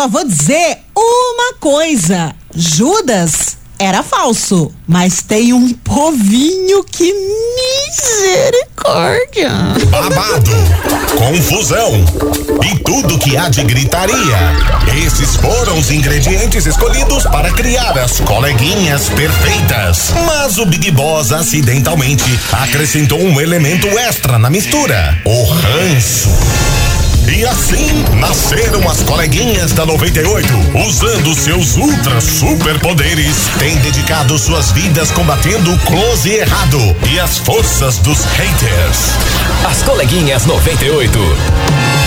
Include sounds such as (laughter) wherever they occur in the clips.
só vou dizer uma coisa: Judas era falso, mas tem um povinho que misericórdia. Babado, confusão e tudo que há de gritaria. Esses foram os ingredientes escolhidos para criar as coleguinhas perfeitas. Mas o Big Boss acidentalmente acrescentou um elemento extra na mistura: o ranço. E assim nasceram as coleguinhas da 98, usando seus ultra superpoderes, têm dedicado suas vidas combatendo o close e errado e as forças dos haters. As coleguinhas 98.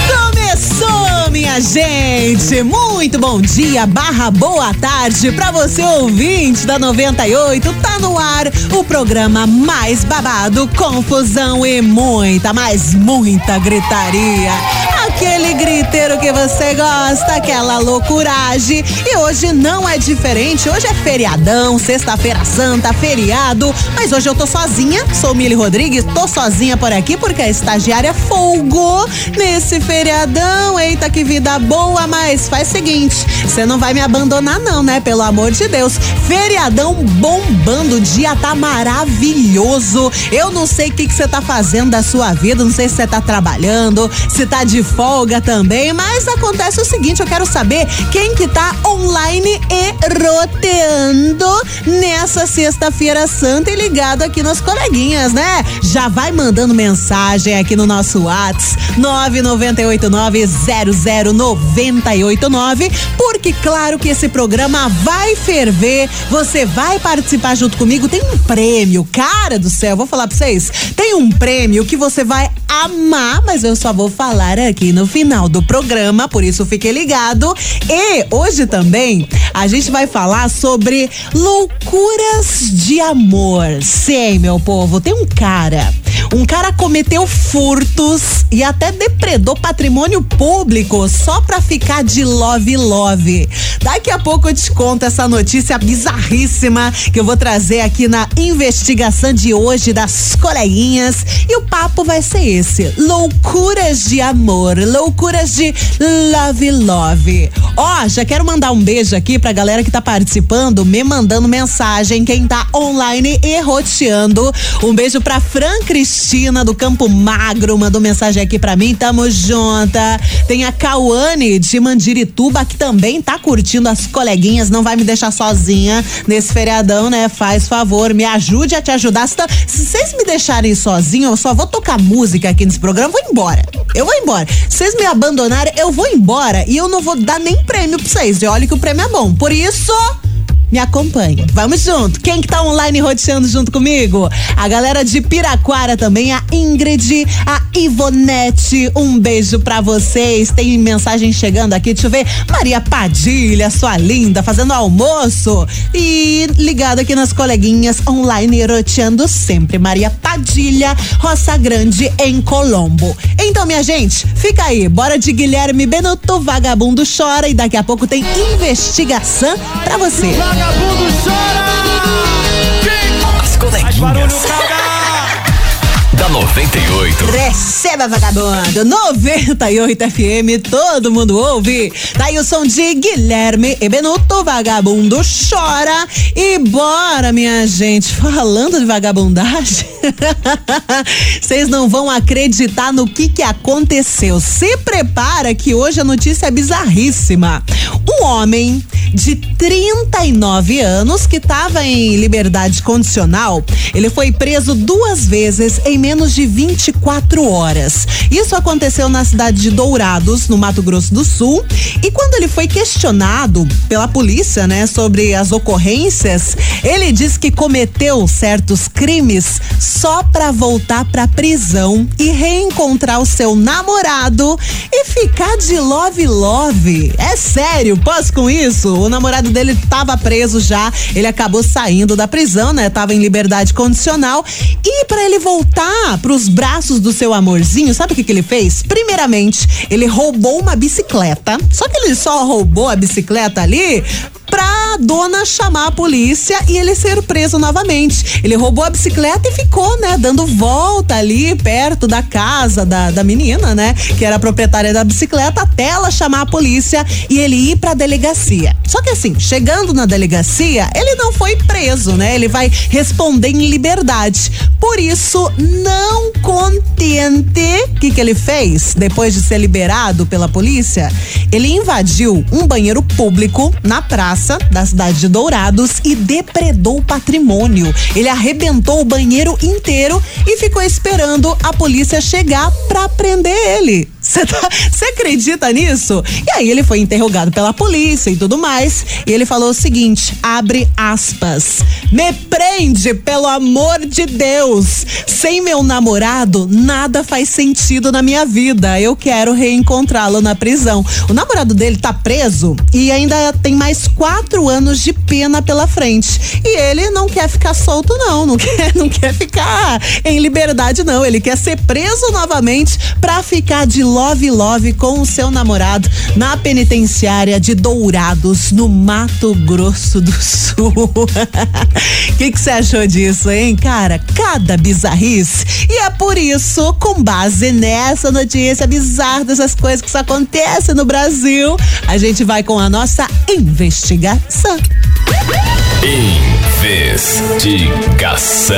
Começou, minha gente! Muito bom dia, barra boa tarde pra você ouvinte da 98. Tá no ar o programa mais babado, confusão e muita, mas muita gritaria. Aquele griteiro que você gosta, aquela loucuragem. E hoje não é diferente. Hoje é feriadão, sexta-feira santa, feriado. Mas hoje eu tô sozinha, sou Mili Rodrigues, tô sozinha por aqui porque a estagiária folgou nesse feriadão. Eita, que vida boa, mas faz o seguinte: você não vai me abandonar, não, né? Pelo amor de Deus. Feriadão bombando, o dia tá maravilhoso. Eu não sei o que você tá fazendo da sua vida, não sei se você tá trabalhando, se tá de folga também, mas acontece o seguinte, eu quero saber quem que tá online e roteando nessa sexta-feira santa e ligado aqui nas coleguinhas, né? Já vai mandando mensagem aqui no nosso Whats 998900989, porque claro que esse programa vai ferver, você vai participar junto comigo, tem um prêmio, cara do céu, vou falar pra vocês, tem um prêmio que você vai amar, mas eu só vou falar aqui no final do programa, por isso fique ligado. E hoje também a gente vai falar sobre loucuras de amor. Sim, meu povo, tem um cara, um cara cometeu furtos e até depredou patrimônio público só pra ficar de love love. Daqui a pouco eu te conto essa notícia bizarríssima que eu vou trazer aqui na investigação de hoje das coleguinhas e o papo vai ser esse: loucuras de amor, loucuras de love love. Ó, já quero mandar um beijo aqui pra galera que tá participando, me mandando mensagem, quem tá online e roteando. Um beijo pra Fran Cristina do Campo Magro, mandou mensagem aqui pra mim, tamo junta. Tem a Cauane de Mandirituba que também tá curtindo as coleguinhas, não vai me deixar sozinha nesse feriadão, né? Faz favor, me ajude a te ajudar. Se tá- vocês me deixarem sozinho, eu só vou tocar música aqui nesse programa, vou embora. Eu vou embora. Se vocês me abandonarem, eu vou embora e eu não vou dar nem prêmio pra vocês. E olha que o prêmio é bom. Por isso, me acompanhe. Vamos junto. Quem que tá online roteando junto comigo? A galera de Piraquara também, a Ingrid, a Ivonete. Um beijo pra vocês. Tem mensagem chegando aqui, deixa eu ver. Maria Padilha, sua linda, fazendo almoço. E ligado aqui nas coleguinhas online roteando sempre. Maria Padilha, Roça Grande, em Colombo. Então, minha gente, fica aí. Bora de Guilherme Benuto, Vagabundo Chora. E daqui a pouco tem investigação pra você. Vagabundo chora! As coleguinhas da 98. Receba, vagabundo! 98 FM, todo mundo ouve. Tá aí o som de Guilherme e Benuto, vagabundo chora. E bora, minha gente, falando de vagabundagem, (laughs) vocês não vão acreditar no que que aconteceu. Se prepara que hoje a notícia é bizarríssima. Um homem de 39 anos que estava em liberdade condicional, ele foi preso duas vezes em menos de 24 horas. Isso aconteceu na cidade de Dourados, no Mato Grosso do Sul. E quando ele foi questionado pela polícia, né, sobre as ocorrências, ele disse que cometeu certos crimes só para voltar para prisão e reencontrar o seu namorado e ficar de love love. É sério, posso com isso? O namorado dele estava preso já, ele acabou saindo da prisão, né? Tava em liberdade condicional e para ele voltar para os braços do seu amorzinho, sabe o que que ele fez? Primeiramente, ele roubou uma bicicleta. Só que ele só roubou a bicicleta ali pra dona chamar a polícia e ele ser preso novamente. Ele roubou a bicicleta e ficou, né, dando volta ali perto da casa da, da menina, né, que era a proprietária da bicicleta, até ela chamar a polícia e ele ir pra delegacia. Só que assim, chegando na delegacia, ele não foi preso, né? Ele vai responder em liberdade. Por isso, não contente, o que, que ele fez depois de ser liberado pela polícia? Ele invadiu um banheiro público na praça da cidade de Dourados e depredou patrimônio. Ele arrebentou o banheiro inteiro e ficou esperando a polícia chegar para prender ele. Você tá, acredita nisso? E aí ele foi interrogado pela polícia e tudo mais. E ele falou o seguinte: abre aspas. Me prende, pelo amor de Deus. Sem meu namorado, nada faz sentido na minha vida. Eu quero reencontrá-lo na prisão. O namorado dele tá preso e ainda tem mais quatro anos de pena pela frente. E ele não quer ficar solto, não. Não quer, (laughs) não quer ficar em liberdade, não. Ele quer ser preso novamente pra ficar de love love com o seu namorado na penitenciária de Dourados, no Mato Grosso do Sul. (laughs) O que você achou disso, hein, cara? Cada bizarrice. E é por isso, com base nessa notícia bizarra dessas coisas que acontecem no Brasil, a gente vai com a nossa investigação. Investigação.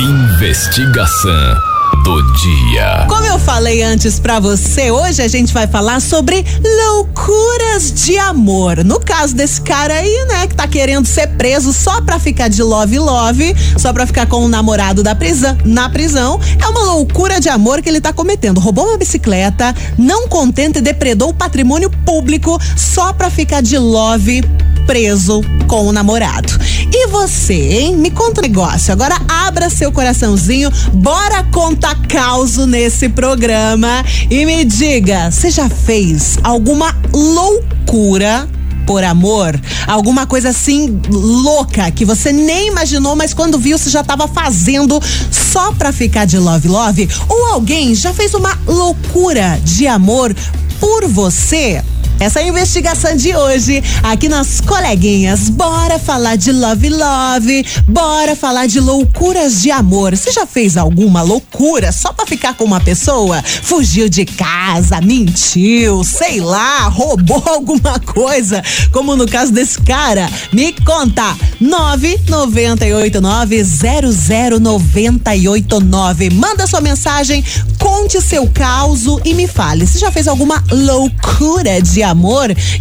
Investigação do dia. Como eu falei antes para você, hoje a gente vai falar sobre loucuras de amor. No caso desse cara aí, né, que tá querendo ser preso só pra ficar de love love, só pra ficar com o namorado da prisão, na prisão, é uma loucura de amor que ele tá cometendo. Roubou uma bicicleta, não contente, depredou o patrimônio público só pra ficar de love preso com o namorado. E você, hein? Me conta um negócio. Agora abra seu coraçãozinho, bora contar causo nesse programa e me diga, você já fez alguma loucura por amor? Alguma coisa assim louca que você nem imaginou, mas quando viu você já estava fazendo só pra ficar de love love? Ou alguém já fez uma loucura de amor por você? Essa é investigação de hoje aqui nas coleguinhas. Bora falar de love love, bora falar de loucuras de amor. Você já fez alguma loucura só para ficar com uma pessoa? Fugiu de casa, mentiu, sei lá, roubou (laughs) alguma coisa, como no caso desse cara? Me conta. 998900989. Manda sua mensagem, conte seu caos e me fale. Você já fez alguma loucura de amor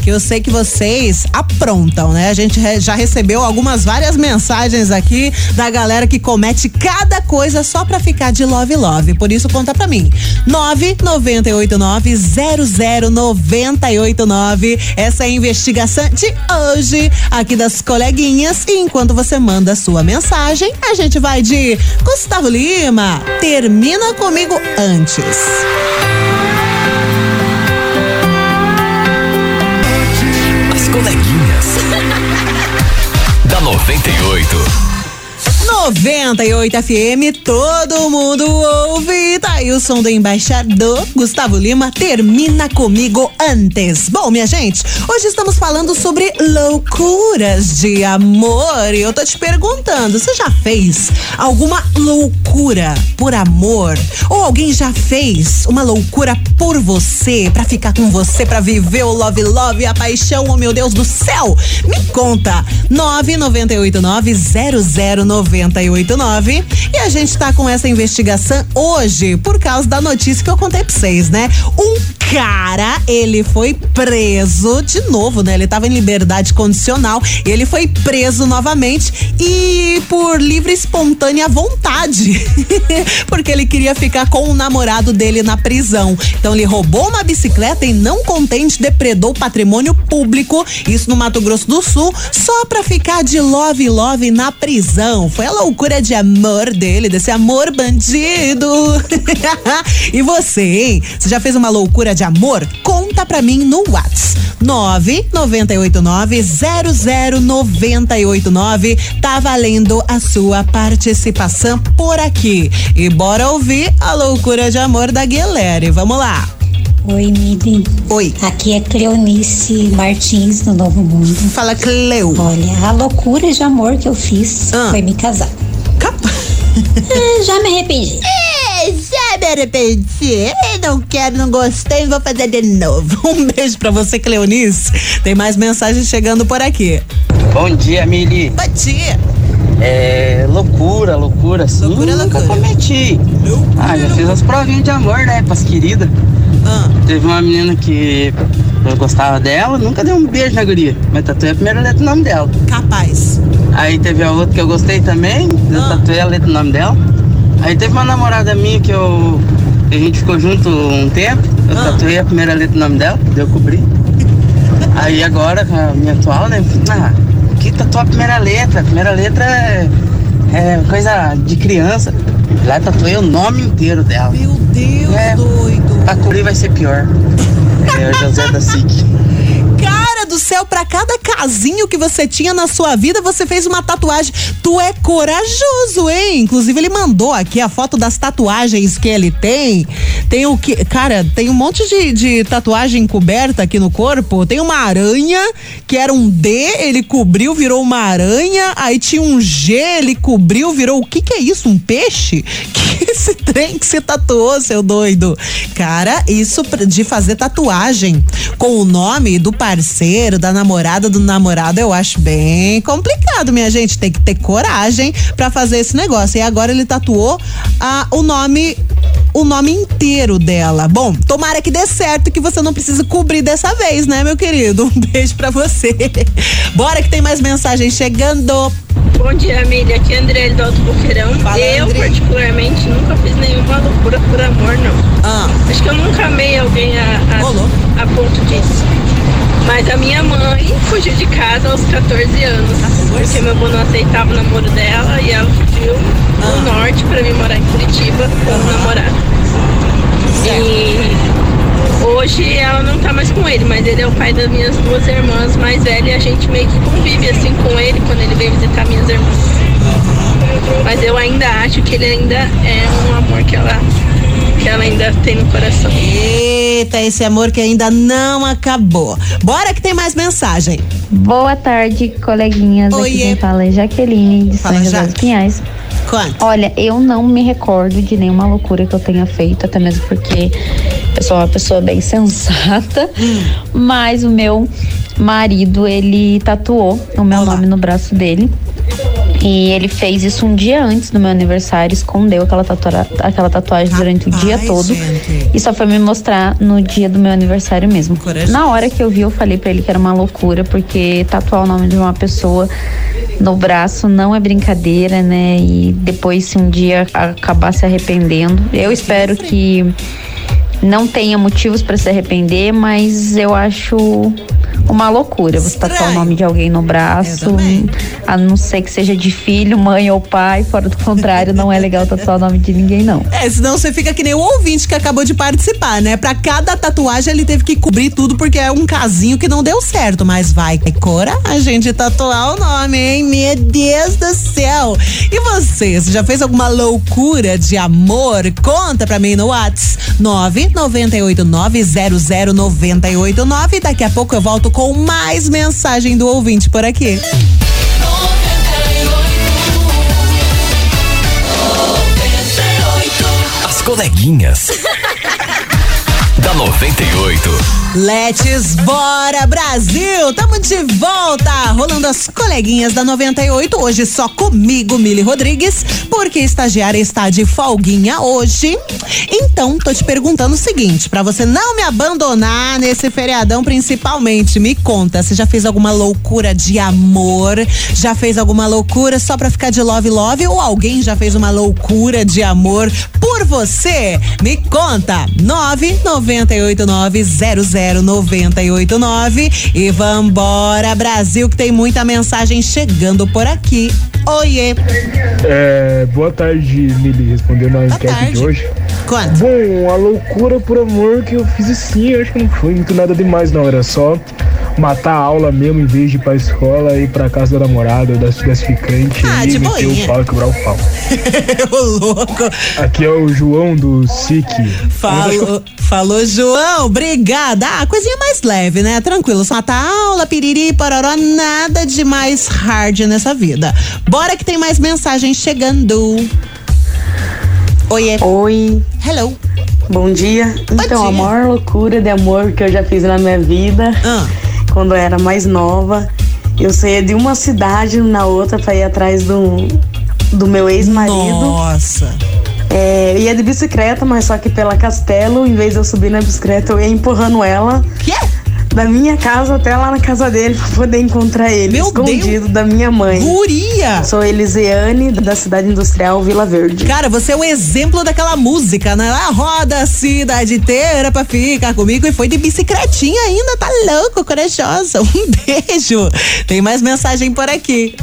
que eu sei que vocês aprontam, né? A gente já recebeu algumas várias mensagens aqui da galera que comete cada coisa só pra ficar de love love. Por isso conta pra mim. 998900989. Essa é a investigação de hoje aqui das coleguinhas. E enquanto você manda sua mensagem, a gente vai de Gustavo Lima. Termina comigo antes. Coleguinhas. (laughs) da 98. 98 FM, todo mundo ouve. Tá aí o som do embaixador Gustavo Lima. Termina comigo antes. Bom, minha gente, hoje estamos falando sobre loucuras de amor. E eu tô te perguntando: você já fez alguma loucura por amor? Ou alguém já fez uma loucura por você, para ficar com você, para viver o love love, a paixão, oh meu Deus do céu? Me conta. 9989009 989. E a gente tá com essa investigação hoje por causa da notícia que eu contei pra vocês, né? Um cara, ele foi preso de novo, né? Ele tava em liberdade condicional ele foi preso novamente e por livre e espontânea vontade. (laughs) Porque ele queria ficar com o namorado dele na prisão. Então ele roubou uma bicicleta e não contente depredou patrimônio público, isso no Mato Grosso do Sul, só pra ficar de love love na prisão. Foi a loucura de amor dele, desse amor bandido. (laughs) e você, hein? Você já fez uma loucura de amor? Conta pra mim no WhatsApp. 998900989. Tá valendo a sua participação por aqui. E bora ouvir a loucura de amor da Guilherme. Vamos lá. Oi, Midi. Oi. Aqui é Cleonice Martins, do Novo Mundo. Fala, Cleo. Olha, a loucura de amor que eu fiz Ah. foi me casar. Capa. É, (laughs) já me arrependi. É, já me arrependi. Não quero, não gostei, vou fazer de novo. (laughs) Um beijo pra você, Cleonice. Tem mais mensagens chegando por aqui. Bom dia, Mili. Bom dia. É loucura, loucura, assim. Loucura, nunca loucura. cometi. Ah, já fiz as provinhas de amor, né, pras queridas. Ah, Teve uma menina que eu gostava dela, nunca dei um beijo na guria, mas tatuei a primeira letra do nome dela. capaz. Aí teve a outra que eu gostei também, eu Ah. tatuei a letra do nome dela. Aí teve uma namorada minha que eu. a gente ficou junto um tempo, eu Ah. tatuei a primeira letra do nome dela, deu cobrir. Aí agora, com a minha atual, né? Ah, que tatuar a primeira letra? A primeira letra é, é coisa de criança. Lá tatuei o nome inteiro dela. Meu Deus, É. doido. Pra cobrir vai ser pior. É o José da SIC. Do céu, pra cada casinho que você tinha na sua vida, você fez uma tatuagem. Tu é corajoso, hein? Inclusive, ele mandou aqui a foto das tatuagens que ele tem. Tem o que. Cara, tem um monte de, de tatuagem coberta aqui no corpo. Tem uma aranha, que era um D, ele cobriu, virou uma aranha. Aí tinha um G, ele cobriu, virou. O que que é isso? Um peixe? (laughs) Que esse trem que você tatuou, seu doido? Cara, isso de fazer tatuagem com o nome do parceiro, da namorada, do namorado, eu acho bem complicado, minha gente. Tem que ter coragem pra fazer esse negócio. E agora ele tatuou ah, o nome o nome inteiro dela. Bom, tomara que dê certo que você não precise cobrir dessa vez, né, meu querido? Um beijo pra você. Bora que tem mais mensagem chegando. Bom dia, Amília. Aqui é André do Alto Boqueirão. Fala, eu, André. particularmente, nunca fiz nenhuma loucura por amor, não. Ah, Acho que eu nunca amei alguém a, a, a ponto disso. Mas a minha mãe fugiu de casa aos 14 anos. Porque meu avô não aceitava o namoro dela e ela fugiu Ah. do norte pra vir morar em Curitiba com o namorado. E hoje ela não tá mais com ele, mas ele é o pai das minhas duas irmãs mais velhas e a gente meio que convive assim com ele quando ele vem visitar minhas irmãs. Mas eu ainda acho que ele ainda é um amor que ela, que ela ainda tem no coração. eita, esse amor que ainda não acabou. Bora que tem mais mensagem. Boa tarde, coleguinhas. Oiê. Aqui quem fala é Jaqueline de Fala, São José dos Pinhais. Quanto? Olha, eu não me recordo de nenhuma loucura que eu tenha feito, até mesmo porque eu sou uma pessoa bem (laughs) sensata. Mas o meu marido, ele tatuou o meu Olá. nome no braço dele. E ele fez isso um dia antes do meu aniversário, escondeu aquela, tatua aquela tatuagem durante o dia Rapaz, todo. gente. E só foi me mostrar no dia do meu aniversário mesmo. Na hora que eu vi, eu falei pra ele que era uma loucura, porque tatuar o nome de uma pessoa no braço não é brincadeira, né? E depois, se um dia acabar se arrependendo, eu espero que não tenha motivos pra se arrepender, mas eu acho uma loucura você tatuar o Estranho. nome de alguém no braço, a não ser que seja de filho, mãe ou pai, fora do contrário, não é legal tatuar o nome de ninguém, não. É, senão você fica que nem o ouvinte que acabou de participar, né? Pra cada tatuagem ele teve que cobrir tudo porque é um casinho que não deu certo. Mas vai ter coragem de tatuar o nome, hein? Meu Deus do céu! E você, você já fez alguma loucura de amor? Conta pra mim no Whats 998900989. Daqui a pouco eu volto com mais mensagem do ouvinte por aqui. As coleguinhas. Da 98. Let's bora Brasil! Tamo de volta! Rolando as coleguinhas da 98, hoje só comigo, Mili Rodrigues, porque estagiária está de folguinha hoje. Então, tô te perguntando o seguinte, pra você não me abandonar nesse feriadão principalmente, me conta, você já fez alguma loucura de amor? Já fez alguma loucura só pra ficar de love love ou alguém já fez uma loucura de amor por você? Me conta! 998900989 e vambora Brasil que tem muita mensagem chegando por aqui. Oiê! É, boa tarde, Mili, respondendo a enquete tarde. de hoje. Quanto? Bom, a loucura por amor que eu fiz assim, eu acho que não foi muito nada demais, não. Era só matar a aula mesmo em vez de ir pra escola e ir pra casa da namorada ou da, das ficantes Ah, e de meter boinha. o pau e quebrar o pau. (laughs) Ô, louco. Aqui é o João do SIC. Falou, falou, João. Obrigada. Ah, coisinha mais leve, né? Tranquilo. Só matar aula, piriri, pororó, nada de mais hard nessa vida. Bora que tem mais mensagem chegando. Oiê. Oi, Hello. bom dia. Então, dia. a maior loucura de amor que eu já fiz na minha vida, Ah. Quando eu era mais nova, eu saía de uma cidade na outra pra ir atrás do, do meu ex-marido. Nossa. É, eu ia de bicicleta, mas só que pela Castelo, em vez de eu subir na bicicleta, eu ia empurrando ela Quê? Da minha casa até lá na casa dele pra poder encontrar ele, Meu escondido da minha mãe. Guria. Sou Elisiane, da cidade industrial Vila Verde. Cara, você é o exemplo daquela música, né? Lá roda a cidade inteira pra ficar comigo e foi de bicicletinha ainda, tá louco, corajosa. (laughs) Um beijo. Tem mais mensagem por aqui.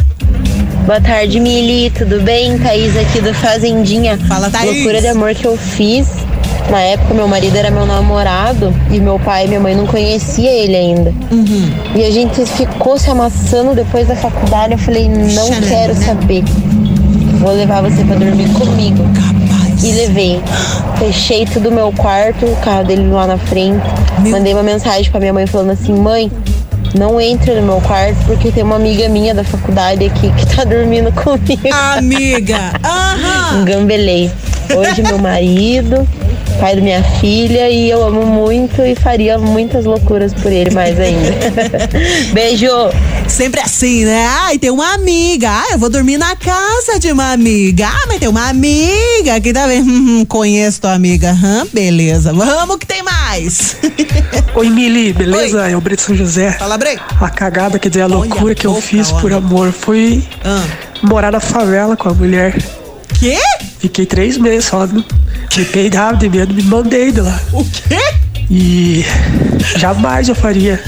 Boa tarde, Mili. Tudo bem? Thaís aqui do Fazendinha. Fala, Thaís. Loucura de amor que eu fiz. Na época, meu marido era meu namorado e meu pai e minha mãe não conhecia ele ainda. Uhum. E a gente ficou se amassando depois da faculdade. Eu falei, não quero saber. Vou levar você pra dormir comigo. Capaz. E levei. Fechei tudo meu quarto, o carro dele lá na frente. Meu- Mandei uma mensagem pra minha mãe falando assim, mãe, não entre no meu quarto porque tem uma amiga minha da faculdade aqui que tá dormindo comigo. Amiga. (laughs) Aham. Engambelei. Hoje meu marido, pai da minha filha e eu amo muito e faria muitas loucuras por ele mais ainda. (laughs) Beijo! Sempre assim, né? Ai, tem uma amiga. Ah, eu vou dormir na casa de uma amiga. Ah, mas tem uma amiga que tá vendo. Hum, conheço tua amiga. Hum, beleza. Vamos que tem mais. (laughs) Oi, Mili, beleza? É o Brito São José. Fala, Brei. A cagada, quer dizer, a Olha loucura a que eu fiz por homem. amor foi Ah. morar na favela com a mulher. Quê? Fiquei três meses só, me peidava de medo, me mandei de lá. O quê? E jamais eu faria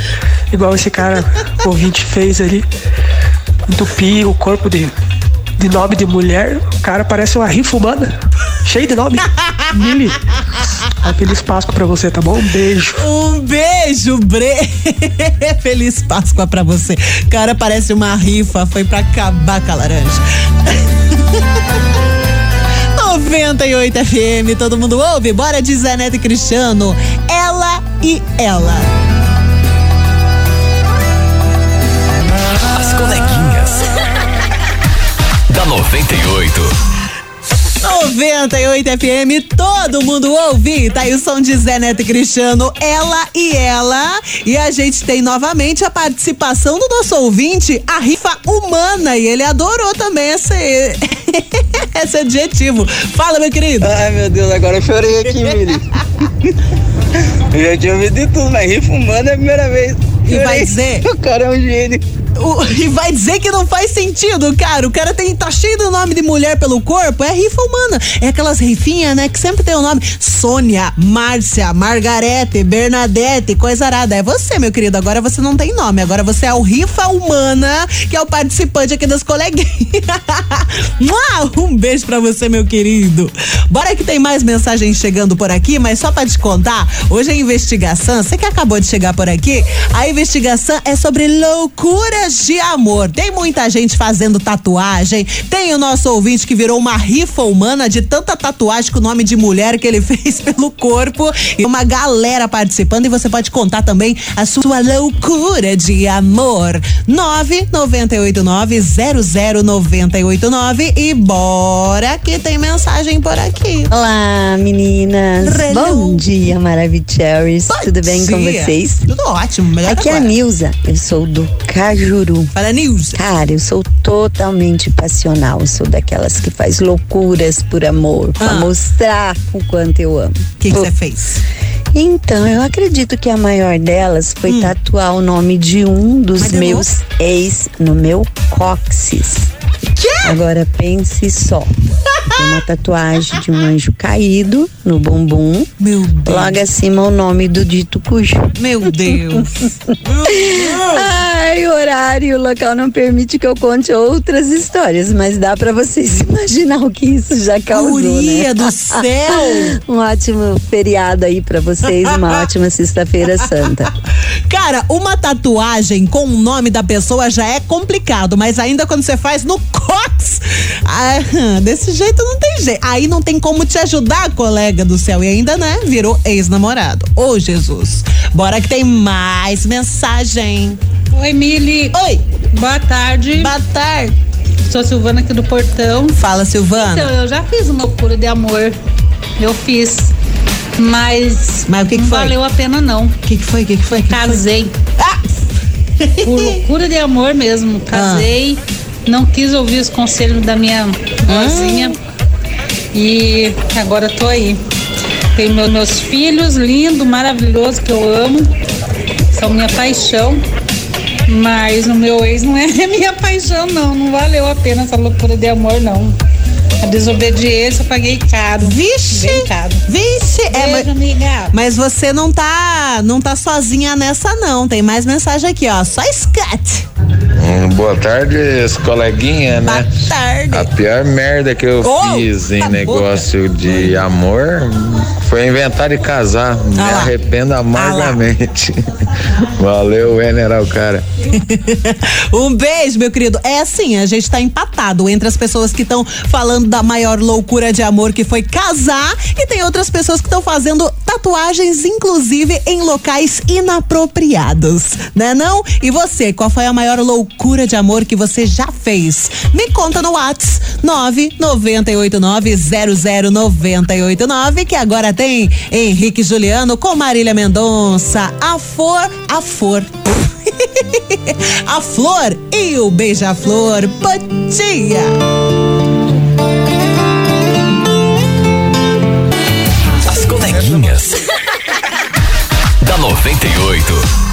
igual esse cara ouvinte fez ali. Entupir o corpo de, de nome de mulher. O cara parece uma rifa humana. Cheio de nome. Mili. Feliz Páscoa pra você, tá bom? Um beijo. Um beijo, Bre. (laughs) Feliz Páscoa pra você. Cara, parece uma rifa. Foi pra acabar com a laranja. (laughs) 98 FM, todo mundo ouve? Bora de Zé Neto e Cristiano. Ela e ela. As coleguinhas. (laughs) da 98. 98 FM, todo mundo ouve. Tá aí o som de Zé Neto e Cristiano, ela e ela. E a gente tem novamente a participação do nosso ouvinte, a rifa humana. E ele adorou também esse, (laughs) esse adjetivo. Fala, meu querido. Ai meu Deus, agora eu chorei aqui, Mili. (laughs) eu já tinha ouvido de tudo, mas rir fumando é a primeira vez. E vai dizer? O cara é um gênio. O- (laughs) e vai dizer que não faz sentido, cara. O cara tem, tá cheio do nome de mulher pelo corpo. É rifa humana. É aquelas rifinhas, né? Que sempre tem o nome Sônia, Márcia, Margarete, Bernadette, coisa arada. É você, meu querido. Agora você não tem nome. Agora você é o rifa humana, que é o participante aqui das coleguinhas. (laughs) Um beijo pra você, meu querido. Bora que tem mais mensagens chegando por aqui, mas só pra te contar, hoje a investigação, você que acabou de chegar por aqui, a investigação é sobre loucuras de amor. Tem muita gente fazendo tatuagem, tem o nosso ouvinte que virou uma rifa humana de tanta tatuagem com o nome de mulher que ele (laughs) fez pelo corpo e uma galera participando e você pode contar também a sua loucura de amor. 998900989 e bora que tem mensagem por aqui. Olá, meninas. Bom dia, Maravicheries. Tudo bem com dia. vocês? Tudo ótimo, melhor Aqui é a agora. Nilza. Eu sou do Cajuru. Fala, Nilza. Cara, eu sou totalmente passional. Eu sou daquelas que faz loucuras por amor, pra Ah. mostrar o quanto eu amo. O que você fez? Então, eu acredito que a maior delas foi tatuar o nome de um dos Hum. Mas meus ex no meu cóccix. Quê? Agora pense só. Tem uma tatuagem de um anjo caído no bumbum. Meu Deus. Logo acima o nome do dito cujo. (laughs) Meu Deus. Ai, o horário e o local não permite que eu conte outras histórias, mas dá pra vocês (laughs) imaginar o que isso já causou, Guria né? do (laughs) céu! um ótimo feriado aí pra vocês, uma ótima sexta-feira santa. Cara, uma tatuagem com o nome da pessoa já é complicado, mas ainda quando você faz no cox, ah, (laughs) desse jeito não tem jeito. Aí não tem como te ajudar, colega do céu. E ainda, né, virou ex-namorado. Ô, Jesus. Bora que tem mais mensagem. Oi, Mili. Oi. Boa tarde. Boa tarde. Sou Silvana aqui do Portão. Fala, Silvana. Então, eu já fiz uma loucura de amor. Eu fiz. Mas. Mas o que, que não foi? valeu a pena, não. O que, que foi? O que, que foi? Que que foi? Casei. Ah! Por loucura de amor mesmo. Casei. Não quis ouvir os conselhos da minha vozinha. E agora tô aí. Tenho meu- meus filhos, lindo, maravilhoso, que eu amo. São minha paixão. Mas o meu ex não é (laughs) minha paixão, não. Não valeu a pena essa loucura de amor, não. A desobediência eu paguei caro. Vixe! Bem caro. Vixe! É, Beijo, mas, amiga. mas você não tá, não tá sozinha nessa, não. Tem mais mensagem aqui, ó. Só Scat. Hum, boa tarde, coleguinha, né? Boa tarde. A pior merda que eu Oh, fiz em negócio de amor foi inventar de casar. Me Ah lá. arrependo amargamente. (laughs) Valeu, General, cara. (laughs) um beijo, meu querido. É assim, a gente tá empatado entre as pessoas que estão falando da maior loucura de amor que foi casar e tem outras pessoas que estão fazendo tatuagens, inclusive em locais inapropriados, né não? E você, qual foi a maior loucura de amor que você já fez? Me conta no Whats 998900989 que agora tem Henrique Juliano com Marília Mendonça. A for, a for. (laughs) a flor e o beija-flor. Bom dia! As coleguinhas. da 98.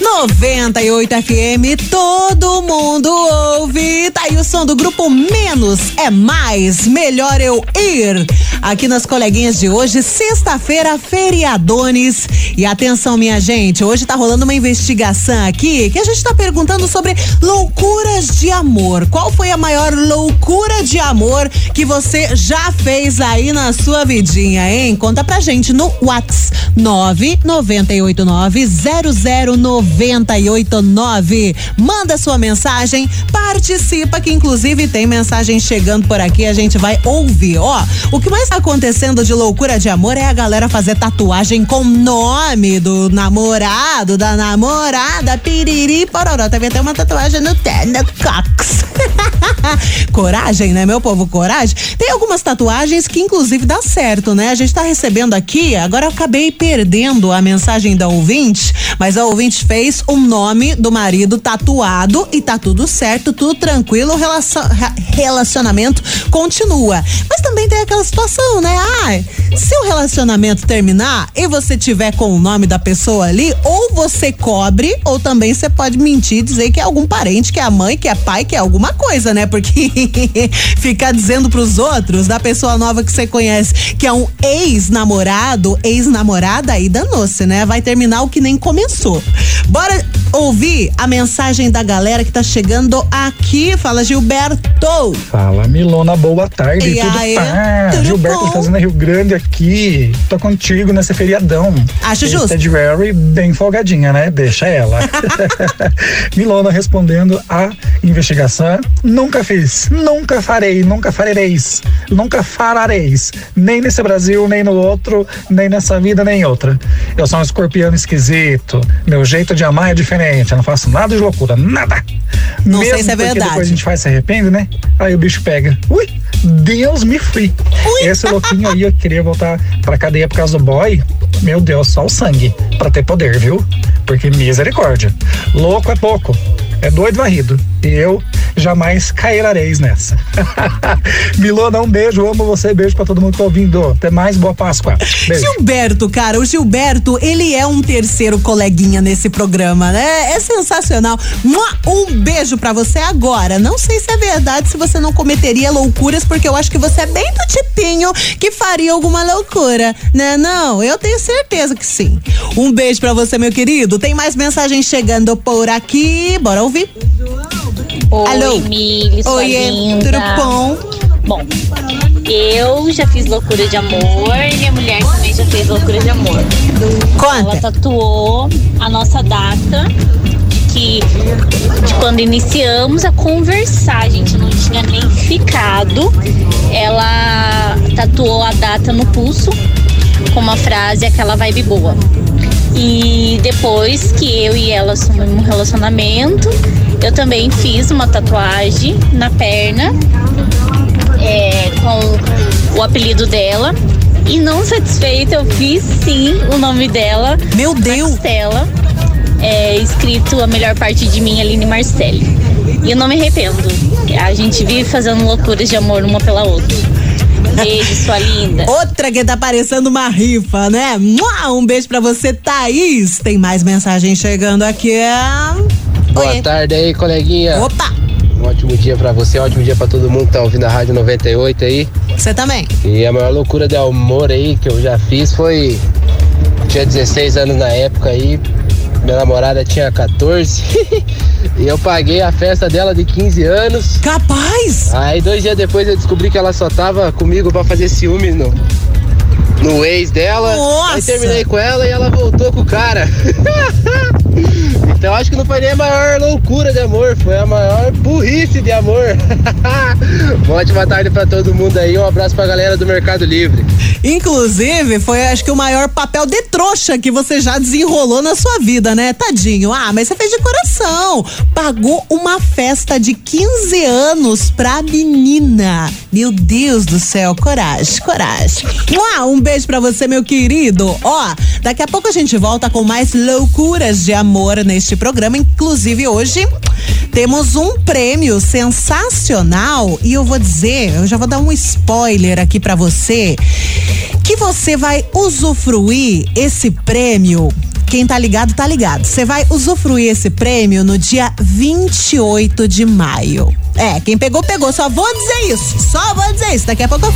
98 FM, todo mundo ouve. Tá aí o som do grupo Menos é Mais, melhor eu ir. Aqui nas coleguinhas de hoje, sexta-feira, feriadones. E atenção, minha gente, hoje tá rolando uma investigação aqui que a gente tá perguntando sobre loucuras de amor. Qual foi a maior loucura de amor que você já fez aí na sua vidinha, hein? Conta pra gente no WhatsApp 998900989. Manda sua mensagem, participa que inclusive tem mensagem chegando por aqui, a gente vai ouvir. Ó, o que mais acontecendo de loucura de amor é a galera fazer tatuagem com nome do namorado, da namorada, piriri, pororó. Teve até uma tatuagem no Tenda Cox. (laughs) coragem, né, meu povo? Coragem. Tem algumas tatuagens que, inclusive, dá certo, né? A gente tá recebendo aqui, agora acabei perdendo a mensagem da ouvinte, mas a ouvinte fez o nome do marido tatuado e tá tudo certo, tudo tranquilo, o relacionamento continua. Mas também tem aquela situação, né? Ah, se o relacionamento terminar e você tiver com o nome da pessoa ali, ou você cobre, ou também você pode mentir e dizer que é algum parente, que é a mãe, que é pai, que é alguma coisa, né? Porque (laughs) ficar dizendo pros outros da pessoa nova que você conhece que é um ex-namorado, ex-namorada, aí danou-se, né? Vai terminar o que nem começou. Bora ouvir a mensagem da galera que tá chegando aqui. Fala, Gilberto. Fala, Milona, boa tarde. E tudo aí, pá? tudo Gilberto bom? de Fazenda Rio Grande aqui. Tô contigo nesse feriadão. Acho Esse justo. É de Very bem folgadinha, né? Deixa ela. (laughs) Milona respondendo a investigação. Nunca fiz, nunca farei, nunca fareis, nunca farareis. Nem nesse Brasil, nem no outro, nem nessa vida, nem em outra. Eu sou um escorpião esquisito. Meu jeito de amar é diferente. Eu não faço nada de loucura, nada. Não sei Mesmo se é verdade. Depois a gente faz se arrepende, né? Aí o bicho pega. Ui, Deus me free. Esse louquinho aí, eu queria voltar pra cadeia por causa do boy. Meu Deus, só o sangue pra ter poder, viu? Porque misericórdia. Louco é pouco. É doido varrido. E eu jamais cairareis nessa. (laughs) Milona, um beijo, amo você, beijo pra todo mundo que tá ouvindo. Até mais, boa Páscoa. Beijo. Gilberto, cara, o Gilberto, ele é um terceiro coleguinha nesse programa, né? É sensacional. Um beijo pra você agora. Não sei se é verdade, se você não cometeria loucuras, porque eu acho que você é bem do tipinho que faria alguma loucura, né? Não, eu tenho certeza que sim. Um beijo pra você, meu querido. Tem mais mensagens chegando por aqui. Bora ouvir. Oi, Alô? Mili, linda. tudo bom? Bom, eu já fiz loucura de amor e minha mulher também já fez loucura de amor. Ela tatuou a nossa data que de quando iniciamos a conversar, a gente não tinha nem ficado. Ela tatuou a data no pulso com uma frase aquela vibe boa. E depois que eu e ela assumimos um relacionamento, eu também fiz uma tatuagem na perna é, com o apelido dela. E não satisfeita, eu fiz sim o nome dela. Meu Deus! Costela, é, escrito a melhor parte de mim, Aline Marcelli. E eu não me arrependo. A gente vive fazendo loucuras de amor uma pela outra. Beijo, sua linda. Outra que tá parecendo uma rifa, né? Um beijo pra você, Thaís. Tem mais mensagem chegando aqui. Boa Oi. tarde aí, coleguinha. Opa! Um ótimo dia pra você, um ótimo dia pra todo mundo que tá ouvindo a Rádio 98 aí. Você também. E a maior loucura de amor aí que eu já fiz foi. Tinha 16 anos na época aí, minha namorada tinha 14. (laughs) e eu paguei a festa dela de 15 anos. Capaz! Aí dois dias depois eu descobri que ela só tava comigo pra fazer ciúme no, no ex dela. Nossa! Aí terminei com ela e ela voltou com o cara. (laughs) então acho que não foi nem a maior loucura de amor, foi a maior burrice de amor. (laughs) Uma ótima tarde pra todo mundo aí, um abraço pra galera do Mercado Livre. Inclusive, foi acho que o maior papel de trouxa que você já desenrolou na sua vida, né? Tadinho. Ah, mas você fez de coração. Pagou uma festa de 15 anos pra menina. Meu Deus do céu, coragem, coragem. Mua, Um beijo pra você, meu querido. Ó, daqui a pouco a gente volta com mais loucuras de amor neste programa. Inclusive, hoje temos um prêmio sensacional e eu vou dizer, eu já vou dar um spoiler aqui pra você, que você vai usufruir esse prêmio. Quem tá ligado, tá ligado. Você vai usufruir esse prêmio no dia 28 de maio. É, quem pegou, pegou. Só vou dizer isso. Só vou dizer isso. Daqui a pouco eu.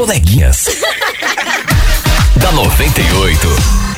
Coleguinhas. (laughs) da 98.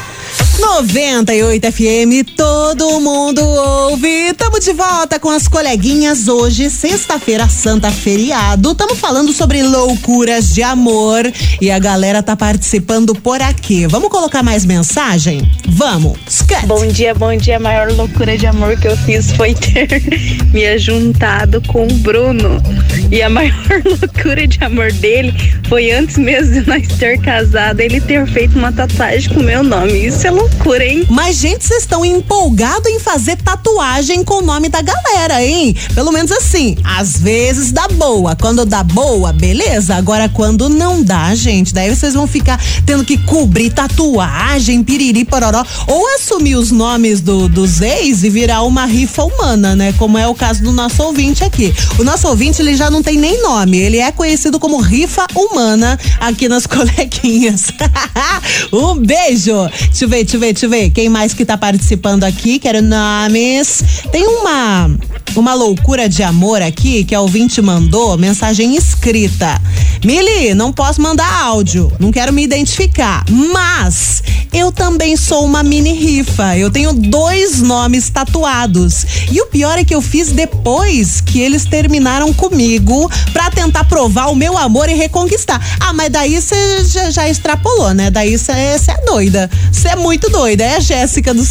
98 FM, todo mundo ouve. Tamo de volta com as coleguinhas hoje, sexta-feira santa feriado. Tamo falando sobre loucuras de amor e a galera tá participando por aqui. Vamos colocar mais mensagem? Vamos. Scat. Bom dia, bom dia. A maior loucura de amor que eu fiz foi ter (laughs) me juntado com o Bruno. E a maior (laughs) loucura de amor dele foi antes mesmo de nós ter casado, ele ter feito uma tatuagem com meu nome. Isso é loucura, hein? Mas, gente, vocês estão empolgados em fazer tatuagem com o nome da galera, hein? Pelo menos assim, às vezes dá boa. Quando dá boa, beleza. Agora, quando não dá, gente, daí vocês vão ficar tendo que cobrir tatuagem, piriri, pororó. Ou assumir os nomes do, dos ex e virar uma rifa humana, né? Como é o caso do nosso ouvinte aqui. O nosso ouvinte, ele já não tem nem nome. Ele é conhecido como rifa humana aqui nas (laughs) coleguinhas. (laughs) um beijo. Deixa eu ver, eu ver, eu ver. Quem mais que tá participando aqui? Quero nomes. Tem uma uma loucura de amor aqui que a ouvinte mandou, mensagem escrita. Mili, não posso mandar áudio, não quero me identificar, mas eu também sou uma mini rifa. Eu tenho dois nomes tatuados. E o pior é que eu fiz depois que eles terminaram comigo pra tentar provar o meu amor e reconquistar. Ah, mas daí você já, já extrapolou, né? Daí você é doida. Você é muito doida. É a Jéssica dos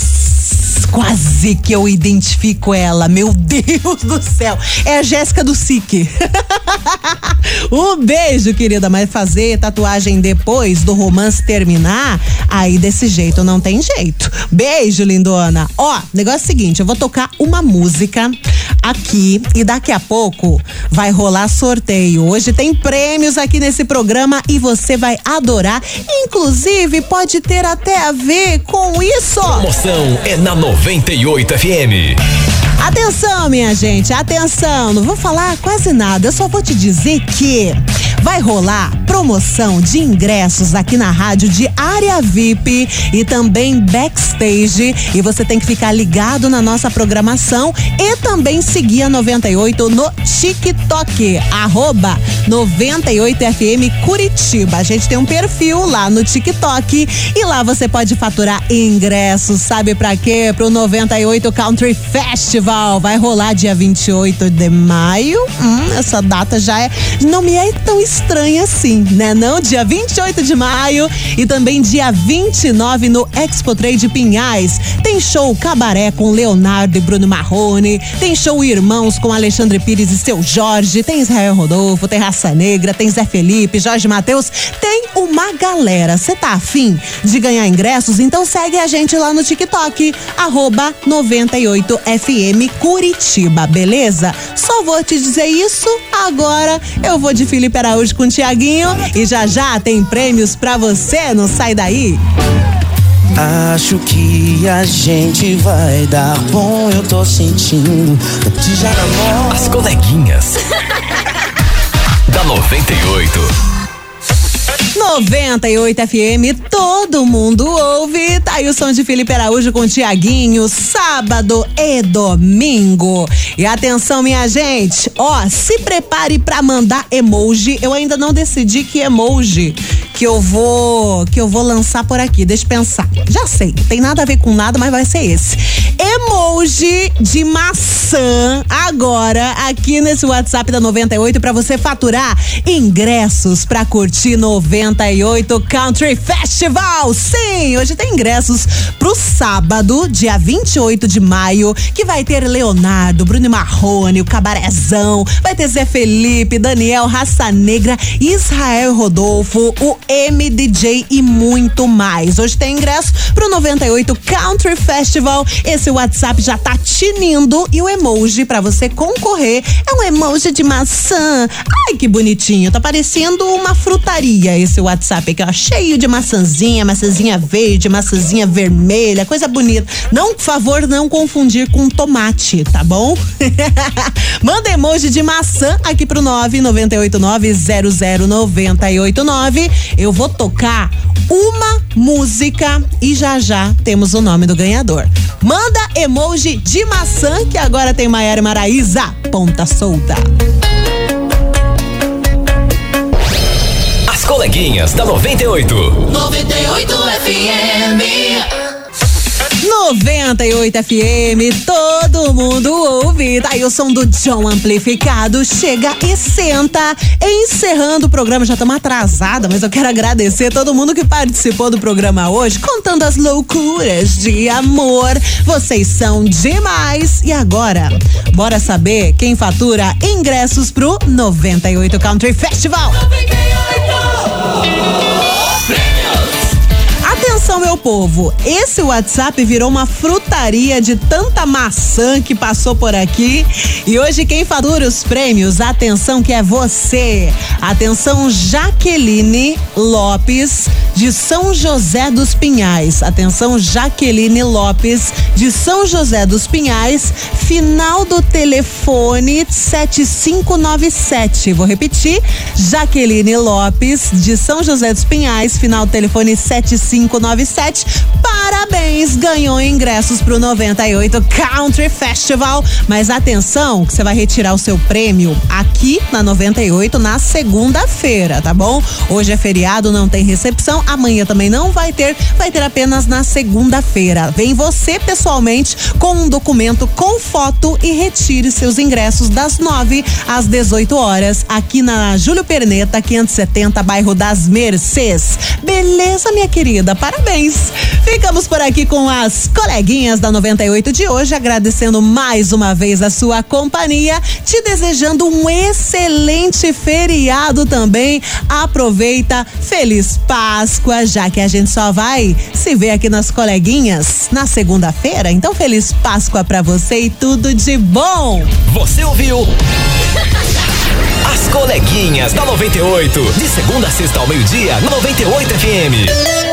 Quase que eu identifico ela, meu (laughs) Deus do céu. É a Jéssica do SIC. (laughs) um beijo, querida. Mas fazer tatuagem depois do romance terminar, aí desse jeito não tem jeito. Beijo, lindona. Ó, negócio é o seguinte: eu vou tocar uma música. Aqui e daqui a pouco vai rolar sorteio. Hoje tem prêmios aqui nesse programa e você vai adorar. Inclusive, pode ter até a ver com isso. Promoção é na 98 FM. Atenção, minha gente, atenção. Não vou falar quase nada, eu só vou te dizer que vai rolar promoção de ingressos aqui na rádio de área VIP e também backstage. E você tem que ficar ligado na nossa programação e também seguir a 98 no TikTok, arroba 98FM Curitiba. A gente tem um perfil lá no TikTok e lá você pode faturar ingressos, sabe para quê? Pro 98 Country Festival. Vai rolar dia 28 de maio. Hum, essa data já é. Não me é tão estranha assim, né? Não, dia 28 de maio e também dia 29 no Expo Trade Pinhais. Tem show cabaré com Leonardo e Bruno Marrone, tem show Irmãos com Alexandre Pires e seu Jorge, tem Israel Rodolfo, tem Raça Negra, tem Zé Felipe, Jorge Matheus, tem uma galera. Você tá afim de ganhar ingressos? Então segue a gente lá no TikTok, arroba 98FM Curitiba, beleza? Só vou te dizer isso, agora eu vou de Felipe Araújo com o Tiaguinho e já já tem prêmios pra você, não sai daí. Acho que a gente vai dar bom, eu tô sentindo. Namoro. As coleguinhas. (laughs) da 98. 98 FM, todo mundo ouve. Tá aí o som de Felipe Araújo com Tiaguinho, sábado e domingo. E atenção, minha gente, ó, se prepare para mandar emoji. Eu ainda não decidi que emoji que eu vou que eu vou lançar por aqui. Deixa eu pensar. Já sei, tem nada a ver com nada, mas vai ser esse. Emoji de maçã agora aqui nesse WhatsApp da 98 para você faturar ingressos para curtir 98 Country Festival. Sim, hoje tem ingressos pro sábado, dia 28 de maio, que vai ter Leonardo, Bruno Marrone, o Cabarezão, vai ter Zé Felipe, Daniel, Raça Negra, Israel Rodolfo, o MDJ e muito mais. Hoje tem ingresso pro 98 Country Festival. Esse WhatsApp já tá tinindo e o emoji para você concorrer é um emoji de maçã. Ai, que bonitinho. Tá parecendo uma frutaria esse WhatsApp aqui, ó, cheio de maçãzinha, maçãzinha verde, maçãzinha vermelha, coisa bonita. Não, por favor, não confundir com tomate, tá bom? (laughs) Manda emoji de maçã aqui pro 998900989. Eu vou tocar uma música e já já temos o nome do ganhador. Manda emoji de maçã que agora tem Maiara Maraíza, ponta solta. As coleguinhas da 98. 98 FM. 98 FM, todo mundo ouve. Tá aí o som do John amplificado. Chega e senta. Encerrando o programa, já estamos atrasada, mas eu quero agradecer todo mundo que participou do programa hoje, contando as loucuras de amor. Vocês são demais. E agora, bora saber quem fatura ingressos pro 98 Country Festival. 98! Atenção, meu povo, esse WhatsApp virou uma frutaria de tanta maçã que passou por aqui. E hoje quem fatura os prêmios, atenção que é você. Atenção, Jaqueline Lopes, de São José dos Pinhais. Atenção, Jaqueline Lopes, de São José dos Pinhais, final do telefone 7597. Vou repetir, Jaqueline Lopes, de São José dos Pinhais, final do telefone 7597. Parabéns, ganhou ingressos pro 98 Country Festival. Mas atenção, que você vai retirar o seu prêmio aqui na 98 na segunda-feira, tá bom? Hoje é feriado, não tem recepção. Amanhã também não vai ter, vai ter apenas na segunda-feira. Vem você pessoalmente com um documento com foto e retire seus ingressos das 9 às 18 horas aqui na Júlio Perneta, 570, bairro das Mercês. Beleza, minha querida? Parabéns. Ficamos por aqui com as coleguinhas da 98 de hoje, agradecendo mais uma vez a sua companhia, te desejando um excelente feriado também. Aproveita, feliz paz Páscoa, já que a gente só vai se ver aqui nas coleguinhas na segunda-feira. Então, feliz Páscoa pra você e tudo de bom. Você ouviu? As coleguinhas da 98. De segunda a sexta ao meio-dia, 98 FM.